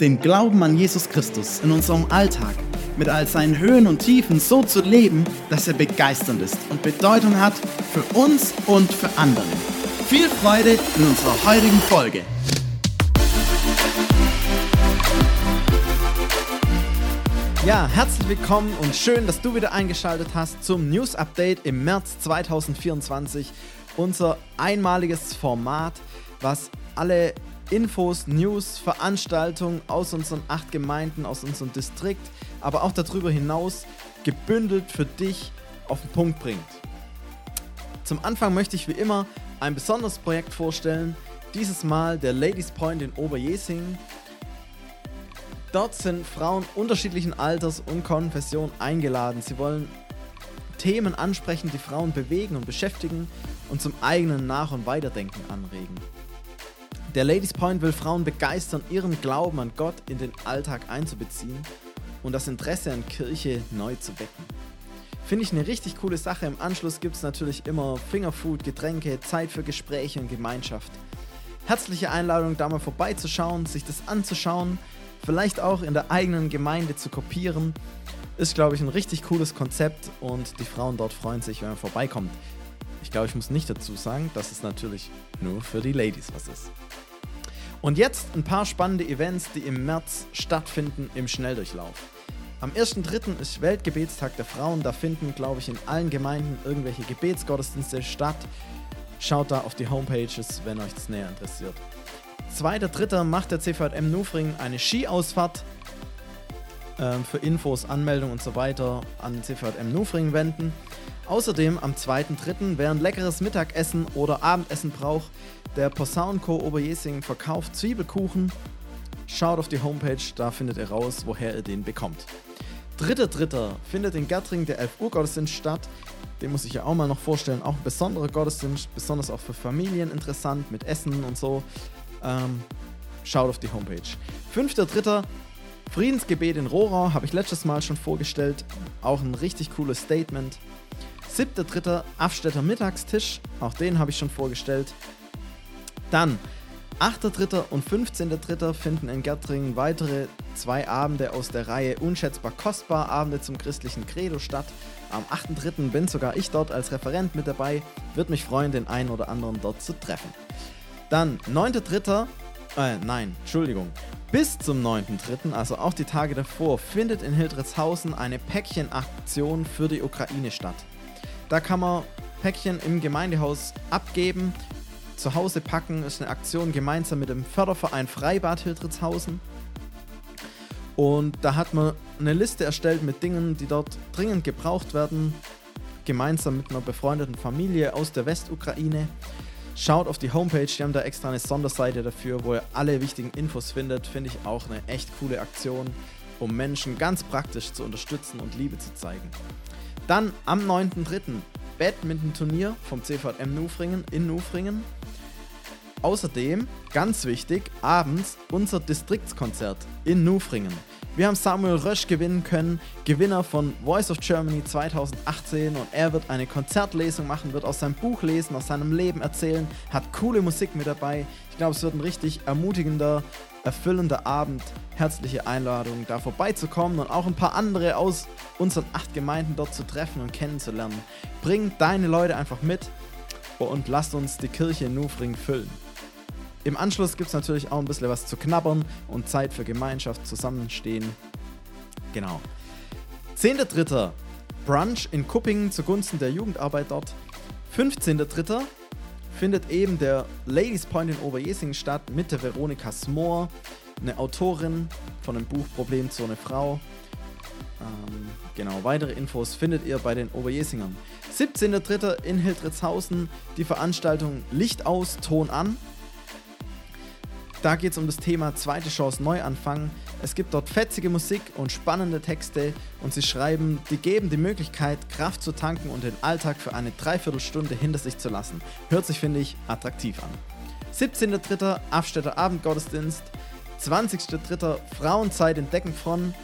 den Glauben an Jesus Christus in unserem Alltag mit all seinen Höhen und Tiefen so zu leben, dass er begeisternd ist und Bedeutung hat für uns und für andere. Viel Freude in unserer heutigen Folge. Ja, herzlich willkommen und schön, dass du wieder eingeschaltet hast zum News Update im März 2024. Unser einmaliges Format, was alle Infos, News, Veranstaltungen aus unseren acht Gemeinden, aus unserem Distrikt, aber auch darüber hinaus gebündelt für dich auf den Punkt bringt. Zum Anfang möchte ich wie immer ein besonderes Projekt vorstellen. Dieses Mal der Ladies Point in Oberjesing. Dort sind Frauen unterschiedlichen Alters und Konfession eingeladen. Sie wollen Themen ansprechen, die Frauen bewegen und beschäftigen und zum eigenen Nach- und Weiterdenken anregen. Der Ladies Point will Frauen begeistern, ihren Glauben an Gott in den Alltag einzubeziehen und das Interesse an Kirche neu zu wecken. Finde ich eine richtig coole Sache. Im Anschluss gibt es natürlich immer Fingerfood, Getränke, Zeit für Gespräche und Gemeinschaft. Herzliche Einladung, da mal vorbeizuschauen, sich das anzuschauen, vielleicht auch in der eigenen Gemeinde zu kopieren. Ist, glaube ich, ein richtig cooles Konzept und die Frauen dort freuen sich, wenn man vorbeikommt. Ich glaube, ich muss nicht dazu sagen, dass es natürlich nur für die Ladies was ist. Und jetzt ein paar spannende Events, die im März stattfinden im Schnelldurchlauf. Am 1.3. ist Weltgebetstag der Frauen. Da finden, glaube ich, in allen Gemeinden irgendwelche Gebetsgottesdienste statt. Schaut da auf die Homepages, wenn euch das näher interessiert. 2.3. macht der CVM Nufring eine Skiausfahrt. Ähm, für Infos, Anmeldung und so weiter an CVM Nufring wenden. Außerdem am 2.3. wer ein leckeres Mittagessen oder Abendessen braucht, der Posaunenco Oberjesing verkauft Zwiebelkuchen. Schaut auf die Homepage, da findet ihr raus, woher ihr den bekommt. Dritter Dritter findet in Gertring der 11 Uhr Gottesdienst statt. Den muss ich ja auch mal noch vorstellen. Auch ein besonderer Gottesdienst, besonders auch für Familien interessant, mit Essen und so. Ähm, schaut auf die Homepage. Fünfter Dritter Friedensgebet in Rohrau, habe ich letztes Mal schon vorgestellt. Auch ein richtig cooles Statement. Siebter Dritter Afstädter Mittagstisch, auch den habe ich schon vorgestellt. Dann 8.3. und 15.3. finden in Gertringen weitere zwei Abende aus der Reihe Unschätzbar Kostbar Abende zum christlichen Credo statt. Am 8.3. bin sogar ich dort als Referent mit dabei. Würde mich freuen, den einen oder anderen dort zu treffen. Dann 9.3. Äh, nein, Entschuldigung. Bis zum 9.3., also auch die Tage davor, findet in Hildritzhausen eine Päckchenaktion für die Ukraine statt. Da kann man Päckchen im Gemeindehaus abgeben zu Hause packen ist eine Aktion gemeinsam mit dem Förderverein Freibad Hildritzhausen. Und da hat man eine Liste erstellt mit Dingen, die dort dringend gebraucht werden, gemeinsam mit einer befreundeten Familie aus der Westukraine. Schaut auf die Homepage, die haben da extra eine Sonderseite dafür, wo ihr alle wichtigen Infos findet. Finde ich auch eine echt coole Aktion, um Menschen ganz praktisch zu unterstützen und Liebe zu zeigen. Dann am 9.3. Badminton-Turnier vom CVM Nufringen in Nufringen. Außerdem, ganz wichtig, abends unser Distriktskonzert in Nufringen. Wir haben Samuel Rösch gewinnen können, Gewinner von Voice of Germany 2018 und er wird eine Konzertlesung machen, wird aus seinem Buch lesen, aus seinem Leben erzählen, hat coole Musik mit dabei. Ich glaube, es wird ein richtig ermutigender, erfüllender Abend. Herzliche Einladung, da vorbeizukommen und auch ein paar andere aus unseren acht Gemeinden dort zu treffen und kennenzulernen. Bring deine Leute einfach mit und lasst uns die Kirche in Nufring füllen. Im Anschluss gibt es natürlich auch ein bisschen was zu knabbern und Zeit für Gemeinschaft, Zusammenstehen. Genau. 10.3. Brunch in Kuppingen zugunsten der Jugendarbeit dort. 15.3. findet eben der Ladies Point in Oberjesingen statt mit der Veronika Smoor, eine Autorin von dem Buch Problem zu einer Frau. Ähm, genau, weitere Infos findet ihr bei den Oberjesingern. 17.3. in Hildritzhausen die Veranstaltung Licht aus, Ton an Da geht es um das Thema zweite Chance Neuanfang. Es gibt dort fetzige Musik und spannende Texte und sie schreiben, die geben die Möglichkeit, Kraft zu tanken und den Alltag für eine Dreiviertelstunde hinter sich zu lassen. Hört sich, finde ich, attraktiv an. 17.03. Afstädter Abendgottesdienst. 20.03. Frauenzeit in Deckenfron.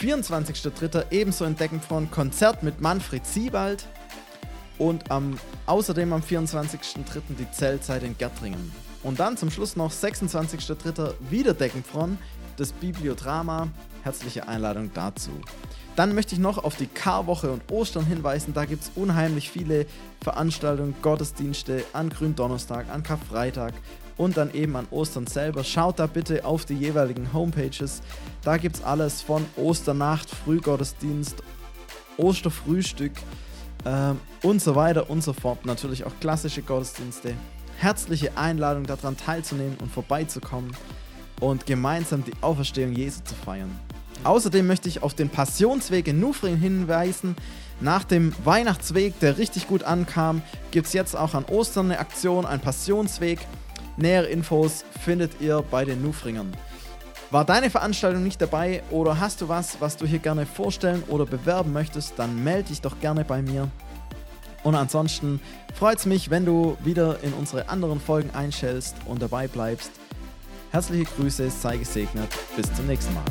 24.03. ebenso in Deckenfron Konzert mit Manfred Siebald. Und am, außerdem am 24.03. die Zeltzeit in Gärtringen. Und dann zum Schluss noch 26.03. wieder Deckenfron, das Bibliodrama. Herzliche Einladung dazu. Dann möchte ich noch auf die Karwoche und Ostern hinweisen. Da gibt es unheimlich viele Veranstaltungen, Gottesdienste an Gründonnerstag, an Karfreitag und dann eben an Ostern selber. Schaut da bitte auf die jeweiligen Homepages. Da gibt es alles von Osternacht, Frühgottesdienst, Osterfrühstück ähm, und so weiter und so fort. Natürlich auch klassische Gottesdienste. Herzliche Einladung daran teilzunehmen und vorbeizukommen und gemeinsam die Auferstehung Jesu zu feiern. Außerdem möchte ich auf den Passionsweg in Nufring hinweisen. Nach dem Weihnachtsweg, der richtig gut ankam, gibt es jetzt auch an Ostern eine Aktion, ein Passionsweg. Nähere Infos findet ihr bei den Nufringern. War deine Veranstaltung nicht dabei oder hast du was, was du hier gerne vorstellen oder bewerben möchtest, dann melde dich doch gerne bei mir. Und ansonsten freut es mich, wenn du wieder in unsere anderen Folgen einschältst und dabei bleibst. Herzliche Grüße, sei gesegnet, bis zum nächsten Mal.